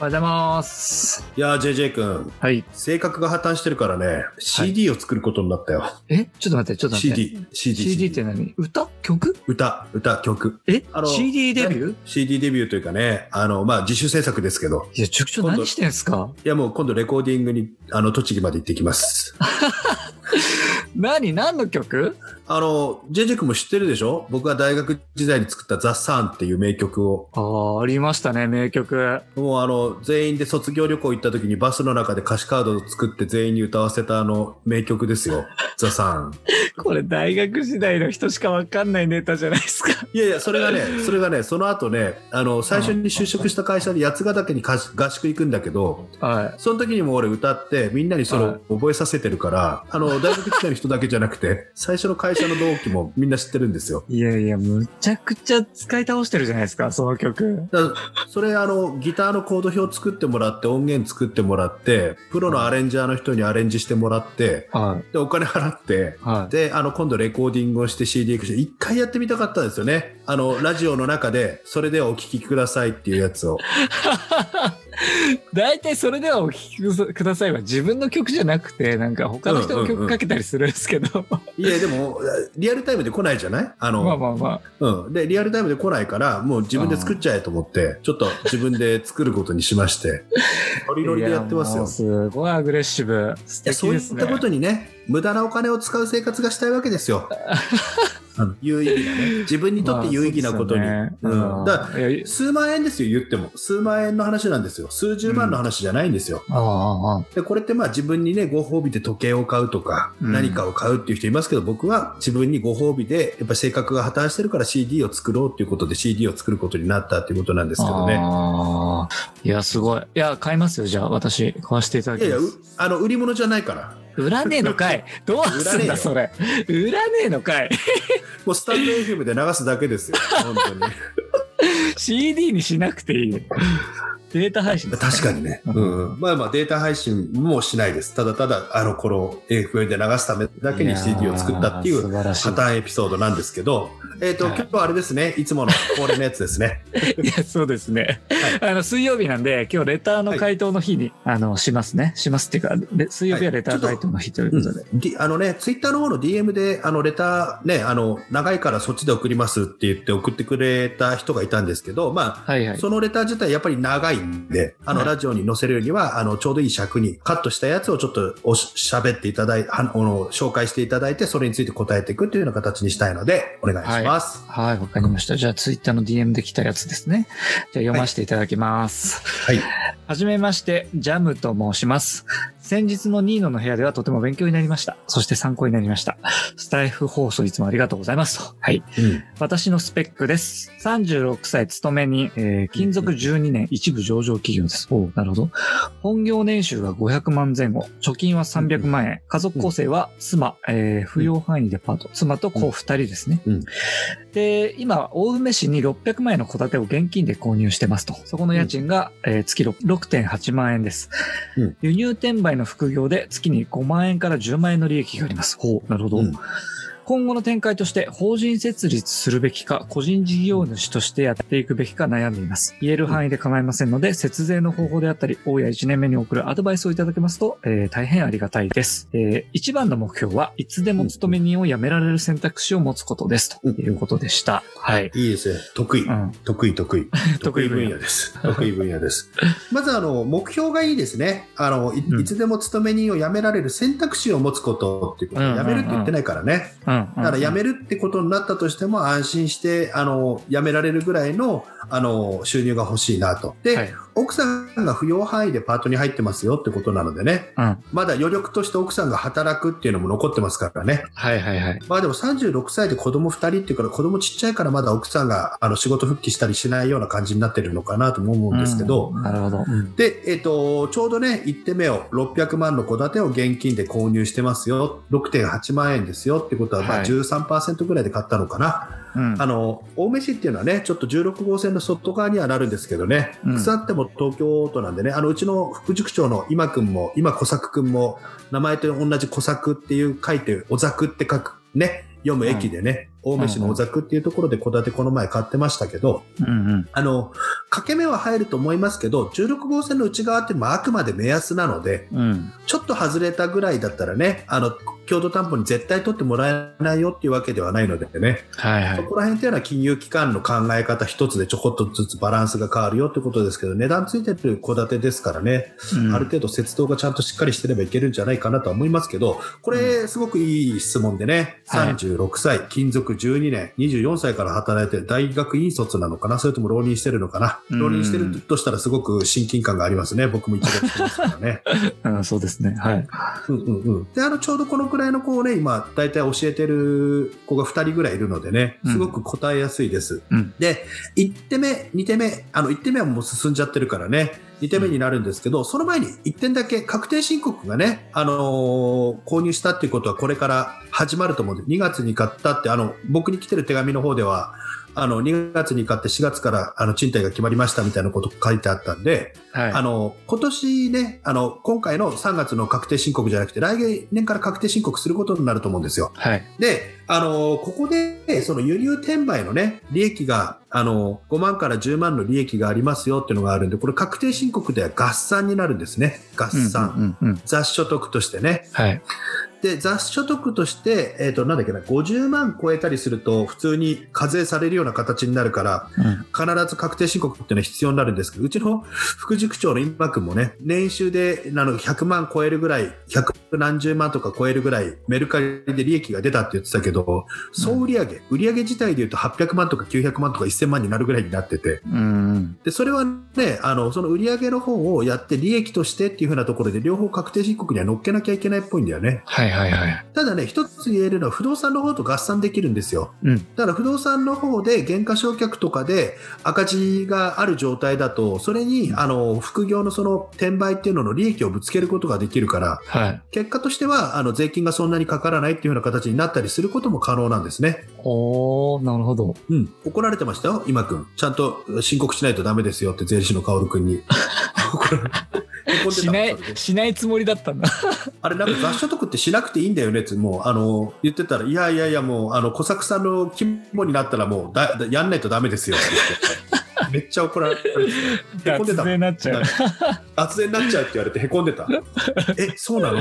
おはようございます。いやー JJ 君。はい。性格が破綻してるからね。CD を作ることになったよ、え？ちょっと待ってちょっと待って。CD CD CD って何？歌？曲？歌歌曲。え？あの CD デビュー？CD デビューというかね。あのまあ自主制作ですけど。いや塾長何してんすか？いやもう今度レコーディングにあの栃木まで行ってきます。何？何の曲？あの JJ 君も知ってるでしょ？僕が大学時代に作った「ザ・サンっていう名曲を。ああありましたね名曲。もうあの全員で卒業旅行行った時にバスの中で歌詞カードを作って全員に歌わせたあの名曲ですよ「ザ・サン。これ大学時代の人しかわかんないネタじゃないですか。いやいやそれがねそれがねその後ねあの最初に就職した会社で八ヶ岳に合合宿行くんだけどはその時にも俺歌ってみんなにそれを覚えさせてるから、あの大学時代の人だけじゃなくて最初の会社の同期もみんな知ってるんですよ。いいやいやむちゃくちゃ使い倒してるじゃないですかその曲。それあのギターのコード表作ってもらって音源作ってもらってプロのアレンジャーの人にアレンジしてもらってはい。でお金払ってはい。であの今度レコーディングをして CD 化して一回やってみたかったんですよね。あのラジオの中でそれではお聴きくださいっていうやつを 大体それではお聴きくださいは自分の曲じゃなくてなんか他の人の曲かけたりするんですけど、いやでもリアルタイムで来ないじゃない？あの、まあまあまうん、でリアルタイムで来ないからもう自分で作っちゃえと思ってちょっと自分で作ることにしまして ノリあノリでやってますよ。すごいアグレッシブ。素いやそうい敵ですねったことにね無駄なお金を使う生活がしたいわけですよ あの有意義なね。自分にとって有意義なことに、まあそうん、だからいや数万円ですよ言っても。数万円の話なんですよ。数十万の話じゃないんですよ、ああああでこれってまあ自分にねご褒美で時計を買うとか、うん。何かを買うっていう人いますけど僕は自分にご褒美でやっぱ性格が破綻してるから CD を作ろうっていうことで CD を作ることになったっていうことなんですけどね。いやすごい。いや買いますよじゃあ。私買わせていただいやいやうきますあの売り物じゃないから売らねえのかい。どうすんだそれ。売らねえのかい。もうスタンド FM で流すだけですよ。本当に。CD にしなくていいデータ配信ね確かにね、ううん。んまあまあデータ配信もしないです。ただただあの頃 FM で流すためだけに CD を作ったっていう素晴らしい。破綻エピソードなんですけど、えっ、と、はい今日はあれですね、いつもの恒例のやつですね。いや、そうですね。あの、水曜日なんで、今日レターの回答の日に、あの、しますね。しますっていうか、レ水曜日はレター回答の日ということで。うん、あのね、ツイッターの方の DM で、あの、レターね、あの、長いからそっちで送りますって言って送ってくれた人がいたんですけど、まあ、はいはい。そのレター自体やっぱり長いんで、あの、はいラジオに載せるよりは、あの、ちょうどいい尺にカットしたやつをちょっとおし喋っていただいて、あの、紹介していただいて、それについて答えていくというような形にしたいので、お願いします。はい、わかりました。じゃあ、ツイッターの DM で来たやつですね。じゃあ、読ませていただきます。はい。はじめまして、ジャムと申します。先日のニーノの部屋ではとても勉強になりました。そして参考になりました。スタイフ放送いつもありがとうございますと。はい。うん。私のスペックです。36歳勤めに、えー勤続12年一部上場企業です。おうなるほど。本業年収が500万前後。貯金は300万円。家族構成は妻、えー扶養範囲デパート。妻と子2人ですね。うんで、今、大梅市に600万円の戸建てを現金で購入してますと。そこの家賃が、えー月6 6.8万円です。うん輸入転売の副業で月に5万円から10万円の利益があります。ほう、なるほど。うん今後の展開として法人設立するべきか個人事業主としてやっていくべきか悩んでいます。言える範囲で構いませんので、節税の方法であったり、大家1年目に送るアドバイスをいただけますと、えー大変ありがたいです。えー一番の目標はいつでも勤め人を辞められる選択肢を持つことです。ということでした。はい。いいですね。得意。うん。得意、得意。得意分野です。得意分野です。まず、あの、目標がいいですね。あの、いうんいつでも勤め人を辞められる選択肢を持つことっていうこと。うんうんうん辞めるって言ってないからね。うん。だから辞めるってことになったとしても安心して、あの、辞められるぐらいの、あの、収入が欲しいなと。で、はい奥さんが扶養範囲でパートに入ってますよってことなのでね、うん。まだ余力として奥さんが働くっていうのも残ってますからね。はいはいはい。まあでも36歳で子供2人っていうから子供ちっちゃいからまだ奥さんがあの仕事復帰したりしないような感じになってるのかなとも思うんですけど、うんなるほど。うんで、えっ、と、ちょうどね、1手目を600万の戸建てを現金で購入してますよ。6.8万円ですよってことは、まあはい13%ぐらいで買ったのかな。うんあの、青梅市っていうのはね、ちょっと16号線の外側にはなるんですけどね、うん腐っても東京都なんでね、あの、うちの副塾長の今くんも、今小作くんも、名前と同じ小作っていう書いて、おざくって書く、ね、読む駅でね、青梅市のおざくっていうところで戸建てこの前買ってましたけど、うんうん。あの、掛け目は入ると思いますけど、16号線の内側ってまああくまで目安なので、うん。ちょっと外れたぐらいだったらね、あの、共同担保に絶対取ってもらえないよっていうわけではないのでね、はいはい。そこら辺っていうのは金融機関の考え方一つでちょこっとずつバランスが変わるよってことですけど、値段ついてる戸建てですからね、うんある程度節道がちゃんとしっかりしてればいけるんじゃないかなとは思いますけど、これすごくいい質問でね、はい36歳、勤続12年、24歳から働いて大学院卒なのかなそれとも浪人してるのかなうん浪人してるとしたらすごく親近感がありますね。僕も一度してますからね。うん、そうですね。はい。うんうんうん。で、あの、ちょうどこのくらいの子をね、今、大体教えてる子が2人ぐらいいるのでね、すごく答えやすいです。うん。で、1手目、2手目、あの、1手目はもう進んじゃってるからね、2手目になるんですけど、その前に1点だけ確定申告がね、あのー購入したっていうことはこれから始まると思うんで、2月に買ったって、あの、僕に来てる手紙の方では、あの、2月に買って4月から、あの、賃貸が決まりましたみたいなこと書いてあったんで、はい。あの、今年ね、あの、今回の3月の確定申告じゃなくて、来年から確定申告することになると思うんですよ。はい。で、あの、ここで、その輸入転売のね、利益が、あの、5万から10万の利益がありますよっていうのがあるんで、これ確定申告では合算になるんですね。合算。うんうんうん。雑所得としてね。はい。で、雑所得として、えっ、と、なんだっけな、50万超えたりすると、普通に課税されるような形になるから、うん。必ず確定申告っていうのは必要になるんですけど、うちの副塾長の今君もね、年収であの100万超えるぐらい、100何十万とか超えるぐらい、メルカリで利益が出たって言ってたけど、総売上、売上自体で言うと800万とか900万とか1000万になるぐらいになってて、うん。で、それはね、あの、その売上の方をやって利益としてっていうふうなところで両方確定申告には乗っけなきゃいけないっぽいんだよね。はいはいはい。ただね、一つ言えるのは不動産の方と合算できるんですよ。うん。だから不動産の方で減価償却とかで赤字がある状態だと、それにあの副業のその転売っていうのの利益をぶつけることができるから、はい。結果としてはあの税金がそんなにかからないっていうような形になったりすることも可能なんですね。おー、なるほど。うん。怒られてましたよ、今くん。ちゃんと申告しないとダメですよって税理士の薫くんに。しないしないつもりだったんだ。あれなんか雑所得ってしなくていいんだよねって、もう、あの、言ってたら、いやいやいや、もう、あの、小作さんの規模になったらもうだ、だやんないとダメですよって言って。めっちゃ怒られて、へこんで脱た。税になっちゃう。脱税になっちゃうって言われてへこんでた。え、そうなの？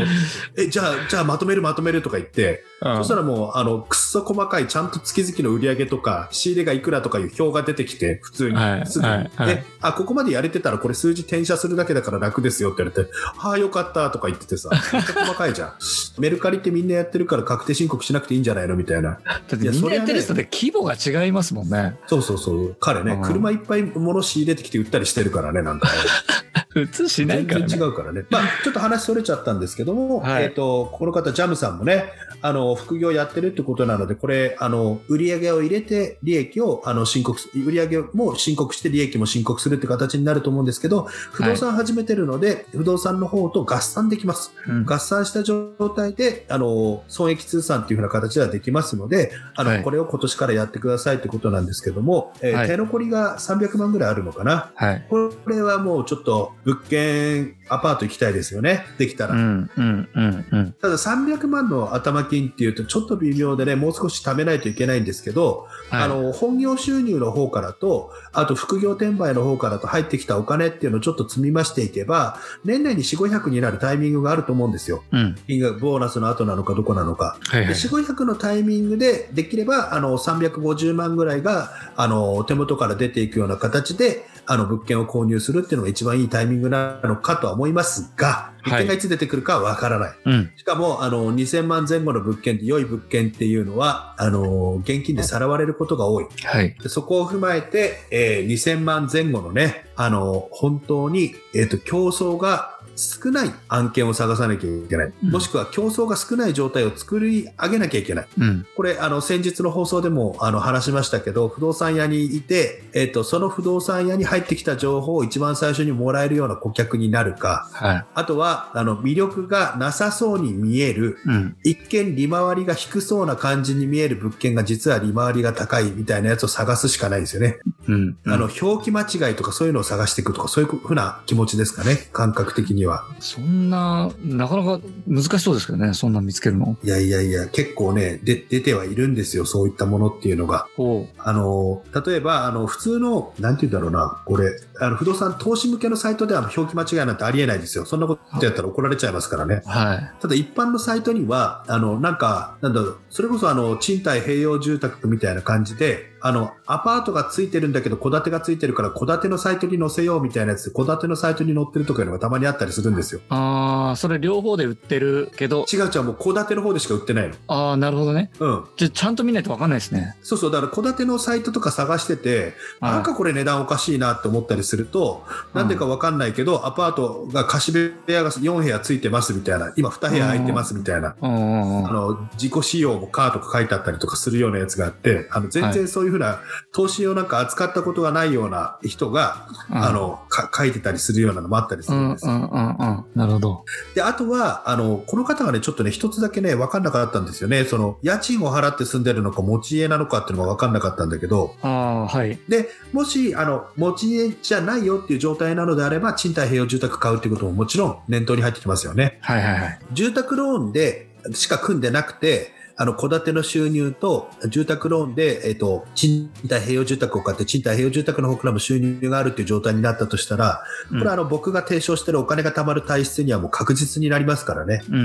え、じゃあ、じゃあまとめるまとめるとか言って、そしたらもう、あの、くっそ細かい、ちゃんと月々の売り上げとか、仕入れがいくらとかいう表が出てきて、普通に、はいすぐに、はいはいで、あ、ここまでやれてたらこれ数字転写するだけだから楽ですよって言われて、はあ、よかったとか言っててさ、めっちゃ細かいじゃん。メルカリってみんなやってるから確定申告しなくていいんじゃないの？みたいな。だってみんなやってる人で規模が違いますもんね。そうそうそう。彼ねうん、車いっぱい物仕入れてきて売ったりしてるからね、なんかね。普通しない全からね。然違うからね。まあ、ちょっと話それちゃったんですけども、はいえっ、と、この方、ジャムさんもね、あの、副業やってるってことなので、これ、あの、売上を入れて利益を、あの、申告す、売上も申告して利益も申告するって形になると思うんですけど、不動産始めてるので、不動産の方と合算できます。うん合算した状態で、あの、損益通算っていうふうな形ではできますので、あの、はいこれを今年からやってくださいってことなんですけども、えーはい手残りが300万ぐらいあるのかな。はい。これはもうちょっと物件、アパート行きたいですよね。できたら。うん、うん、うん、うん。ただ300万の頭金っていうとちょっと微妙でね、もう少し貯めないといけないんですけど、はいあの、本業収入の方からと、あと副業転売の方からと入ってきたお金っていうのをちょっと積み増していけば、年内に4、500になるタイミングがあると思うんですよ。うん。ボーナスの後なのかどこなのか。はいはい。で4、500のタイミングでできれば、あの、350万ぐらいが、あの、手元から出ていくような形で、あの、物件を購入するっていうのが一番いいタイミングなのかとは思いますが、物件がいつ出てくるかはわからない。うん。しかも、あの、2000万前後の物件って良い物件っていうのは、あの、現金でさらわれることが多い。はい。でそこを踏まえて、えー2000万前後のね、あの、本当に、えっ、と、競争が少ない案件を探さなきゃいけない。うんもしくは競争が少ない状態を作り上げなきゃいけない。うん。これ、あの、先日の放送でも、あの、話しましたけど、不動産屋にいて、えっ、と、その不動産屋に入ってきた情報を一番最初にもらえるような顧客になるか、はい。あとは、あの、魅力がなさそうに見える、うん。一見利回りが低そうな感じに見える物件が実は利回りが高いみたいなやつを探すしかないですよね。うん。あの、表記間違いとかそういうのを探していくとか、そういうふうな気持ちですかね。感覚的には。そんな、なかなか難しそうですけどね、そんな見つけるの。いやいやいや、結構ね、で、出てはいるんですよ。そういったものっていうのが。おあの、例えば、あの、普通の、なんて言うんだろうな、これ、あの、不動産投資向けのサイトでは表記間違いなんてありえないですよ。そんなことやったら怒られちゃいますからね。はい。ただ一般のサイトには、あの、なんか、なんだろう、それこそあの、賃貸併用住宅みたいな感じで、あの、アパートがついてるんだけど、戸建てがついてるから、戸建てのサイトに載せようみたいなやつで、戸建てのサイトに載ってるとかいうのがたまにあったりするんですよ。ああ、それ両方で売ってるけど、違う違う、もう戸建ての方でしか売ってないの。ああ、なるほどね。うん。じゃ、ちゃんと見ないとわかんないですね。そうそう、だから戸建てのサイトとか探してて、はいなんかこれ値段おかしいなって思ったりすると、なんでかわかんないけど、アパートが貸し部屋が4部屋ついてますみたいな、今2部屋空いてますみたいな。うんうんうん。あの、自己使用もカーとか書いてあったりとかするようなやつがあって、あの、全然そういうふうな、投資をなんか扱ったことがないような人が、あの、か書いてたりするようなのもあったりすうるんですうんうんうん。なるほど。で、あとは、あの、この方がね、ちょっとね、一つだけね、わかんなかったんですよね。その、家賃を払って住んでるのか、持ち家なのかっていうのがわかんなかったんだけど、ああ、はい。で、もし、あの、持ち家じゃないよっていう状態なのであれば、賃貸併用住宅買うっていうことももちろん念頭に入ってきますよね。はいはいはい。住宅ローンでしか組んでなくて、あの、戸建ての収入と、住宅ローンで、えっ、と、賃貸併用住宅を買って、賃貸併用住宅の方からも収入があるっていう状態になったとしたら、これはあの、僕が提唱してるお金が貯まる体質にはもう確実になりますからね。うんうんう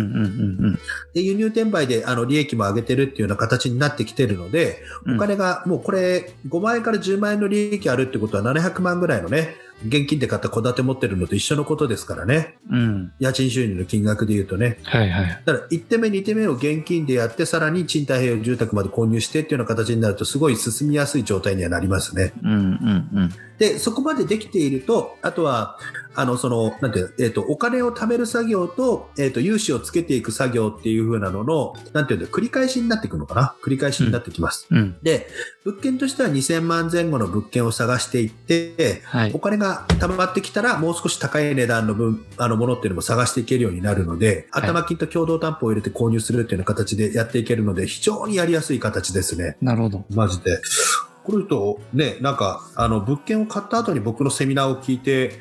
んで、輸入転売で、あの、利益も上げてるっていうような形になってきてるので、うん。お金が、もうこれ、5万円から10万円の利益あるってことは700万ぐらいのね、現金で買った戸建て持ってるのと一緒のことですからね。うん。家賃収入の金額で言うとね。はいはい。だから1手目、2手目を現金でやって、さらに賃貸併用住宅まで購入してっていうような形になると、すごい進みやすい状態にはなりますね。うんうんうん。で、そこまでできていると、あとは、あの、その、なんていうのえっ、と、お金を貯める作業と、えっ、と、融資をつけていく作業っていう風なのの、なんていうの、繰り返しになっていくのかな？繰り返しになってきます。うん。で、物件としては2000万前後の物件を探していって、はいお。金が貯まってきたら、もう少し高い値段の分、あの、ものっていうのも探していけるようになるので、はい頭金と共同担保を入れて購入するっていうような形でやっていけるので、非常にやりやすい形ですね。なるほど。マジで。この人、ね、なんか、あの、物件を買った後に僕のセミナーを聞いて、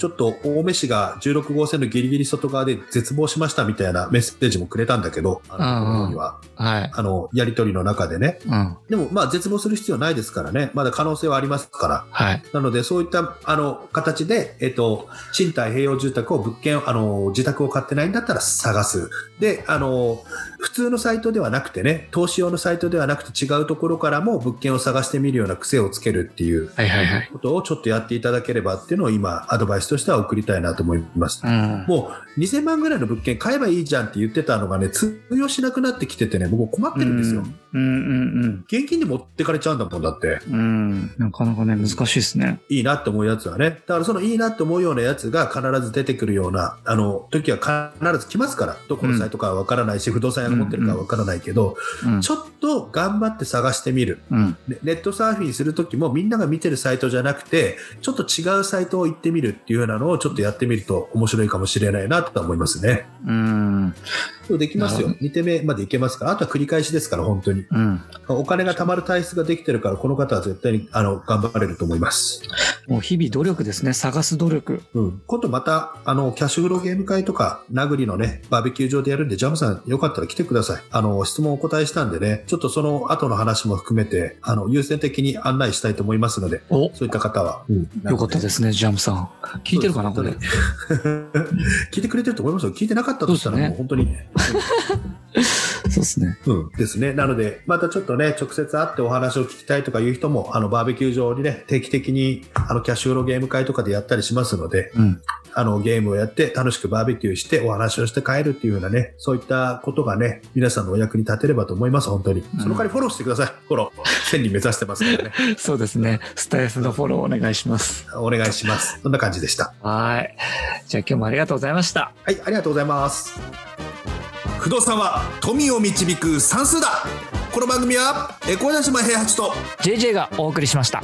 ちょっと、青梅市が16号線のギリギリ外側で絶望しましたみたいなメッセージもくれたんだけど、あの、うんうんには、はい。あの、やりとりの中でね。うん。でも、まあ、絶望する必要ないですからね。まだ可能性はありますから。はい。なので、そういった、あの、形で、えっと、賃貸併用住宅を物件、あの、自宅を買ってないんだったら探す。で、あの、普通のサイトではなくてね、投資用のサイトではなくて違うところからも物件を探してみるような癖をつけるっていうはいはいはい。ことをちょっとやっていただければっていうのを今、アドバイスとしては送りたいなと思います。うん。もう2000万ぐらいの物件買えばいいじゃんって言ってたのがね、通用しなくなってきててね、僕困ってるんですよ。うんうん現金で持ってかれちゃうんだもんだって。うん。うん。なかなかね、難しいですね。いいなって思うやつはね。だからそのいいなって思うようなやつが必ず出てくるような、あの、時は必ず来ますから。どこのサイトかはわからないし、不動産屋が持ってるかはわからないけど、うん。ちょっと頑張って探してみる。うん。ねネットサーフィンするときもみんなが見てるサイトじゃなくて、ちょっと違うサイトを行ってみるっていうようなのをちょっとやってみると面白いかもしれないなとは思いますね。うん。できますよなる。2手目までいけますから。あとは繰り返しですから、本当に。うん。お金が貯まる体質ができてるから、この方は絶対にあの頑張れると思います。もう日々努力ですね。探す努力。うん。今度また、あの、キャッシュフローゲーム会とか、名栗のね、バーベキュー場でやるんで、ジャムさんよかったら来てください。あの、質問お答えしたんでね、ちょっとその後の話も含めて、あの、優先的に案内したいと思いますので、おそういった方は。うん。よかったですね、ジャムさん。聞いてるかな、これ。聞いてくれてると思いますよ。聞いてなかったとしたらもう本当に。そうですね。うん、ですね。なので、またちょっとね、直接会ってお話を聞きたいとかいう人も、あの、バーベキュー場にね、定期的に、あの、キャッシュフローゲーム会とかでやったりしますので、うん。あの、ゲームをやって楽しくバーベキューしてお話をして帰るっていうようなね、そういったことがね、皆さんのお役に立てればと思います、本当に。その代わりフォローしてください。フォロー。1000人目指してますからね。そうですね。スタイフのフォローお願いします。お願いします。そんな感じでした。はい。じゃあ今日もありがとうございました。はい、ありがとうございます。不動産は富を導く算数だこの番組は、エコーダ島平八と、JJ がお送りしました。